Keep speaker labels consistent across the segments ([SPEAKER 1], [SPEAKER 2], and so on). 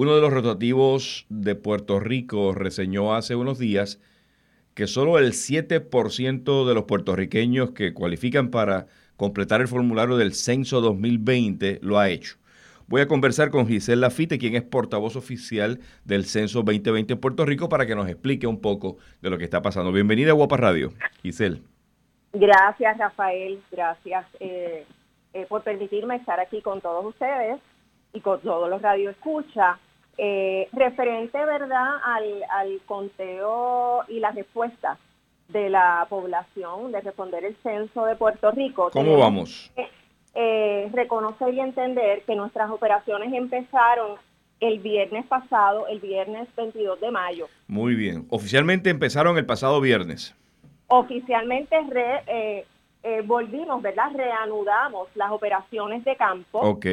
[SPEAKER 1] Uno de los rotativos de Puerto Rico reseñó hace unos días que solo el 7% de los puertorriqueños que cualifican para completar el formulario del Censo 2020 lo ha hecho. Voy a conversar con Giselle Lafite, quien es portavoz oficial del Censo 2020 en Puerto Rico, para que nos explique un poco de lo que está pasando. Bienvenida a Guapa Radio, Giselle.
[SPEAKER 2] Gracias, Rafael. Gracias eh, eh, por permitirme estar aquí con todos ustedes y con todos los radioescuchas. Eh, referente, ¿verdad?, al, al conteo y las respuestas de la población de responder el censo de Puerto Rico.
[SPEAKER 1] ¿Cómo vamos?
[SPEAKER 2] eh, reconocer y entender que nuestras operaciones empezaron el viernes pasado, el viernes 22 de mayo.
[SPEAKER 1] Muy bien. Oficialmente empezaron el pasado viernes.
[SPEAKER 2] Oficialmente eh, eh, volvimos, ¿verdad? Reanudamos las operaciones de campo.
[SPEAKER 1] Ok.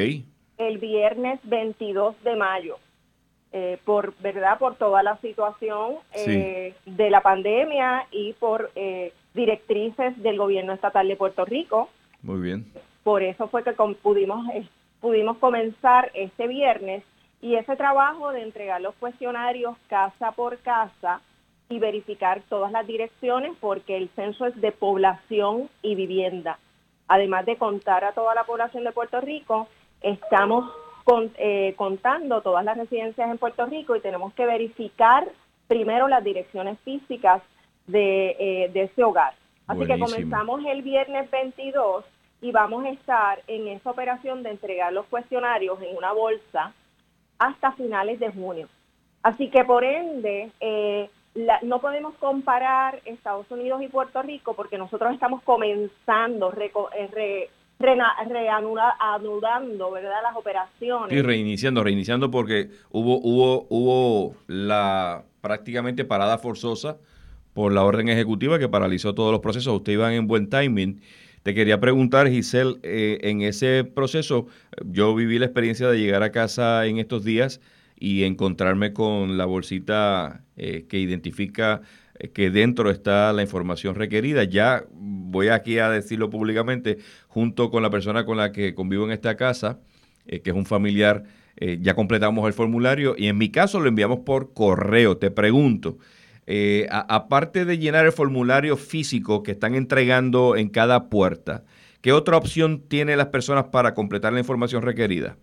[SPEAKER 2] El viernes 22 de mayo. Eh, por verdad por toda la situación de la pandemia y por directrices del gobierno estatal de Puerto Rico.
[SPEAKER 1] Muy bien.
[SPEAKER 2] Por eso fue que pudimos, eh, pudimos comenzar este viernes y ese trabajo de entregar los cuestionarios casa por casa y verificar todas las direcciones porque el censo es de población y vivienda. Además de contar a toda la población de Puerto Rico, estamos eh, contando todas las residencias en Puerto Rico y tenemos que verificar primero las direcciones físicas de, eh, ese hogar. Así que comenzamos el viernes 22 y vamos a estar en esa operación de entregar los cuestionarios en una bolsa hasta finales de junio. Así que por ende, eh, no podemos comparar Estados Unidos y Puerto Rico porque nosotros estamos comenzando, eh, reanudando ¿verdad? las operaciones.
[SPEAKER 1] Y reiniciando, reiniciando porque hubo, hubo, hubo la prácticamente parada forzosa por la orden ejecutiva que paralizó todos los procesos. Ustedes iban en buen timing te quería preguntar, Giselle, eh, en ese proceso, yo viví la experiencia de llegar a casa en estos días y encontrarme con la bolsita eh, que identifica que dentro está la información requerida. Ya voy aquí a decirlo públicamente, junto con la persona con la que convivo en esta casa, que es un familiar, ya completamos el formulario y en mi caso lo enviamos por correo. Te pregunto, eh, aparte de llenar el formulario físico que están entregando en cada puerta, ¿qué otra opción tienen las personas para completar la información requerida?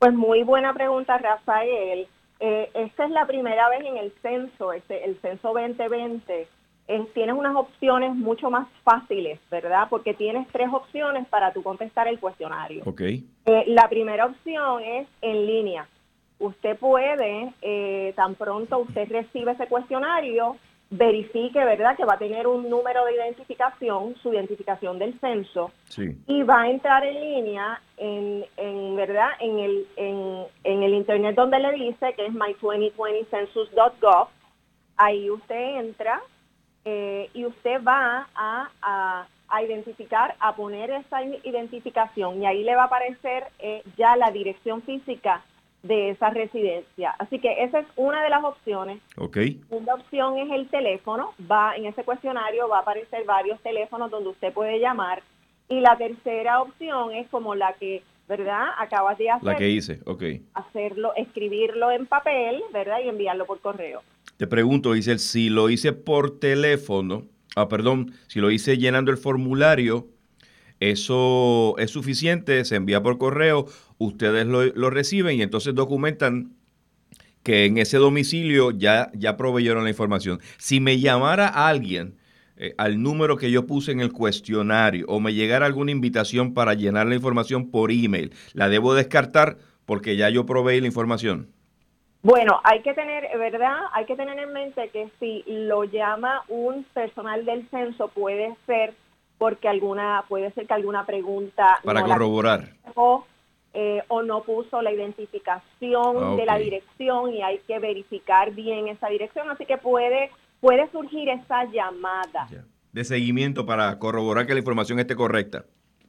[SPEAKER 2] Pues muy buena pregunta, Rafael. Eh, esta es la primera vez en el censo, este, el censo 2020. Eh, tienes unas opciones mucho más fáciles, ¿verdad? Porque tienes tres opciones para tú contestar el cuestionario.
[SPEAKER 1] Ok.
[SPEAKER 2] la primera opción es en línea usted puede, eh, tan pronto usted recibe ese cuestionario, verifique, ¿verdad?, que va a tener un número de identificación, su identificación del censo, y va a entrar en línea en, en ¿verdad?, en el, en, en, el internet donde le dice que es my2020census.gov. Ahí usted entra eh, y usted va a, a, a, identificar, a poner esa identificación y ahí le va a aparecer eh, ya la dirección física de esa residencia. Así que esa es una de las opciones.
[SPEAKER 1] Okay.
[SPEAKER 2] Una opción es el teléfono. Va en ese cuestionario va a aparecer varios teléfonos donde usted puede llamar. Y la tercera opción es como la que, ¿verdad? Acabas de hacer.
[SPEAKER 1] La que hice, ok.
[SPEAKER 2] Hacerlo, escribirlo en papel, ¿verdad? Y enviarlo por correo.
[SPEAKER 1] Te pregunto, dice, si lo hice por teléfono, ah, perdón, si lo hice llenando el formulario, eso es suficiente, se envía por correo, ustedes lo, reciben y entonces documentan que en ese domicilio ya, ya proveyeron la información. Si me llamara alguien eh, al número que yo puse en el cuestionario o me llegara alguna invitación para llenar la información por email, ¿la debo descartar porque ya yo proveí la información?
[SPEAKER 2] Bueno, hay que tener, ¿verdad? Hay que tener en mente que si lo llama un personal del censo puede ser porque alguna puede ser que alguna pregunta
[SPEAKER 1] para corroborar.
[SPEAKER 2] o, eh, o no puso la identificación ah, de la dirección y hay que verificar bien esa dirección. Así que puede puede surgir esa llamada.
[SPEAKER 1] De seguimiento para corroborar que la información esté correcta.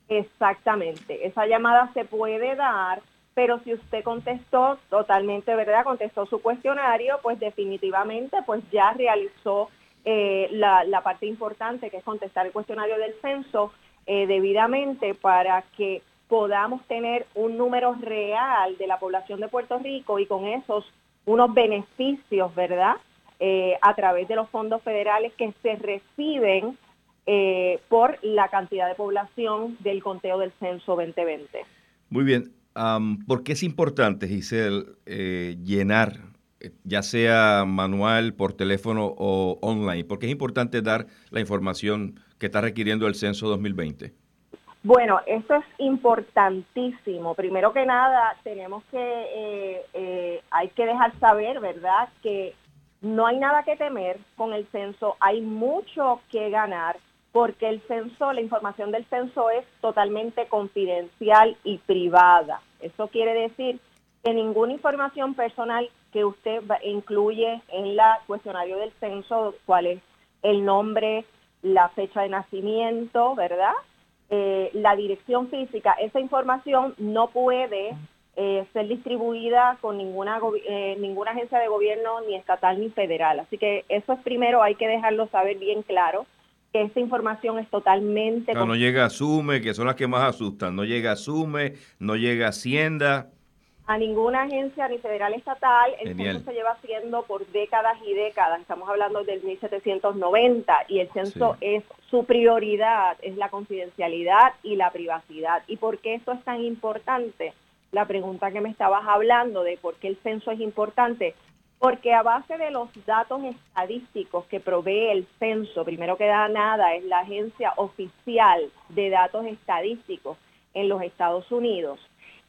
[SPEAKER 2] Exactamente. Esa llamada se puede dar pero si usted contestó totalmente verdad contestó su cuestionario pues definitivamente pues ya realizó eh, la, parte importante que es contestar el cuestionario del censo eh, debidamente para que podamos tener un número real de la población de Puerto Rico y con esos unos beneficios, ¿verdad? Eh, a través de los fondos federales que se reciben por la cantidad de población del conteo del censo 2020.
[SPEAKER 1] Muy bien. ¿Por qué es importante, Giselle, llenar, ya sea manual, por teléfono o online? ¿Por qué es importante dar la información que está requiriendo el censo 2020?
[SPEAKER 2] Bueno, esto es importantísimo. Primero que nada, tenemos que, eh, eh, hay que dejar saber, ¿verdad?, que no hay nada que temer con el censo, hay mucho que ganar porque el censo, la información del censo es totalmente confidencial y privada. Eso quiere decir que ninguna información personal que usted incluye en la cuestionario del censo, cuál es el nombre, la fecha de nacimiento, ¿verdad? Eh, la dirección física, esa información no puede eh, ser distribuida con ninguna, eh, ninguna agencia de gobierno, ni estatal ni federal. Así que eso es primero, hay que dejarlo saber bien claro, que esta información es totalmente...
[SPEAKER 1] No, no llega a Sume, que son las que más asustan, no llega a Sume, no llega a Hacienda
[SPEAKER 2] a ninguna agencia ni federal estatal. El censo se lleva haciendo por décadas y décadas. Estamos hablando del 1790 y el censo es su prioridad, es la confidencialidad y la privacidad. ¿Y por qué esto es tan importante? La pregunta que me estabas hablando de por qué el censo es importante. Porque a base de los datos estadísticos que provee el censo, primero que nada es la agencia oficial de datos estadísticos en los Estados Unidos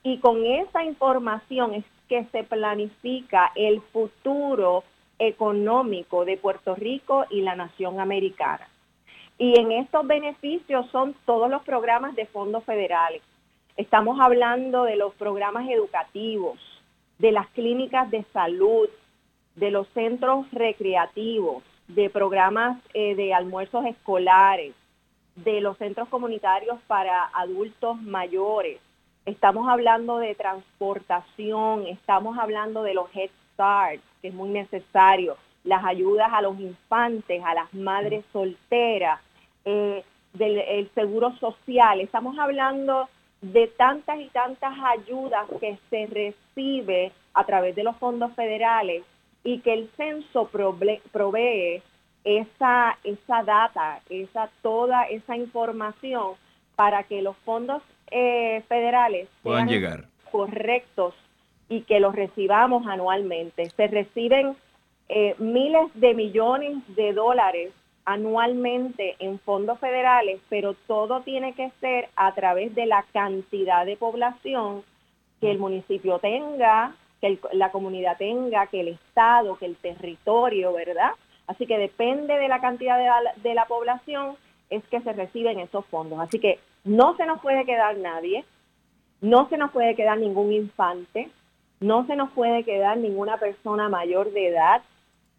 [SPEAKER 2] y con esa información es que se planifica el futuro económico de Puerto Rico y la nación americana. Y en estos beneficios son todos los programas de fondos federales. Estamos hablando de los programas educativos, de las clínicas de salud, de los centros recreativos, de programas eh, de almuerzos escolares, de los centros comunitarios para adultos mayores, Estamos hablando de transportación, estamos hablando de los Head Start, que es muy necesario, las ayudas a los infantes, a las madres solteras, eh, del seguro social. Estamos hablando de tantas y tantas ayudas que se recibe a través de los fondos federales y que el censo provee esa, esa data, esa, toda esa información para que los fondos eh, federales
[SPEAKER 1] puedan llegar
[SPEAKER 2] correctos y que los recibamos anualmente. Se reciben eh, miles de millones de dólares anualmente en fondos federales, pero todo tiene que ser a través de la cantidad de población que el municipio tenga, que la comunidad tenga, que el Estado, que el territorio, ¿verdad? Así que depende de la cantidad de la población es que se reciben esos fondos. Así que no se nos puede quedar nadie, no se nos puede quedar ningún infante, no se nos puede quedar ninguna persona mayor de edad.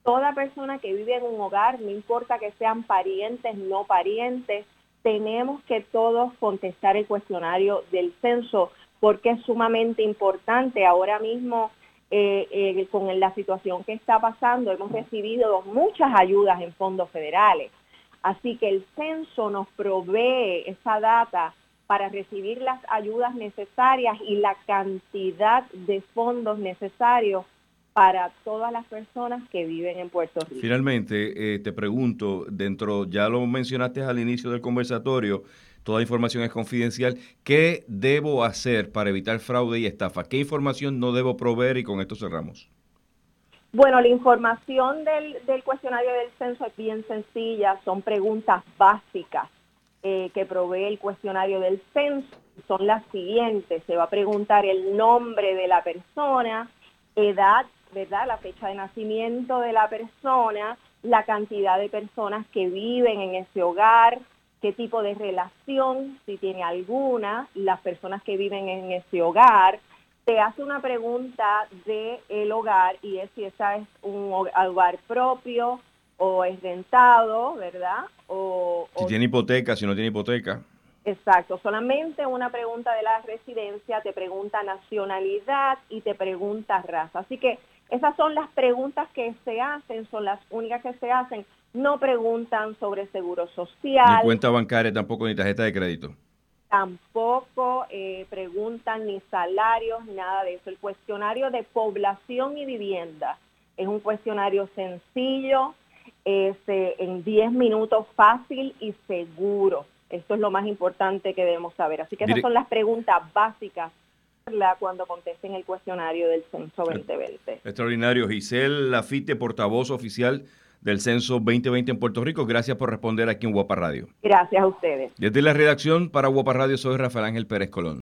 [SPEAKER 2] Toda persona que vive en un hogar, no importa que sean parientes, no parientes, tenemos que todos contestar el cuestionario del censo porque es sumamente importante. Ahora mismo, eh, eh, con la situación que está pasando, hemos recibido muchas ayudas en fondos federales. Así que el censo nos provee esa data para recibir las ayudas necesarias y la cantidad de fondos necesarios para todas las personas que viven en Puerto Rico.
[SPEAKER 1] Finalmente, eh, te pregunto, dentro, ya lo mencionaste al inicio del conversatorio, toda información es confidencial, ¿qué debo hacer para evitar fraude y estafa? ¿Qué información no debo proveer? Y con esto cerramos.
[SPEAKER 2] Bueno, la información del, cuestionario del censo es bien sencilla, son preguntas básicas eh, que provee el cuestionario del censo. Son las siguientes, se va a preguntar el nombre de la persona, edad, ¿verdad? La fecha de nacimiento de la persona, la cantidad de personas que viven en ese hogar, qué tipo de relación, si tiene alguna, las personas que viven en ese hogar, te hace una pregunta de el hogar y es si esa es un hogar propio o es rentado, ¿verdad? O,
[SPEAKER 1] si tiene hipoteca, si no tiene hipoteca.
[SPEAKER 2] Exacto, solamente una pregunta de la residencia, te pregunta nacionalidad y te pregunta raza. Así que esas son las preguntas que se hacen, son las únicas que se hacen. No preguntan sobre seguro social.
[SPEAKER 1] Ni cuenta bancaria tampoco, ni tarjeta de crédito.
[SPEAKER 2] Tampoco eh, preguntan ni salarios, nada de eso. El cuestionario de población y vivienda es un cuestionario sencillo, es eh, en 10 minutos fácil y seguro. Esto es lo más importante que debemos saber. Así que esas son las preguntas básicas cuando contesten el cuestionario del Censo 2020.
[SPEAKER 1] Extraordinario. Giselle Lafite, portavoz oficial del Censo 2020 en Puerto Rico. Gracias por responder aquí en Guapa Radio.
[SPEAKER 2] Gracias a ustedes.
[SPEAKER 1] Desde la redacción para Guapa Radio soy Rafael Ángel Pérez Colón.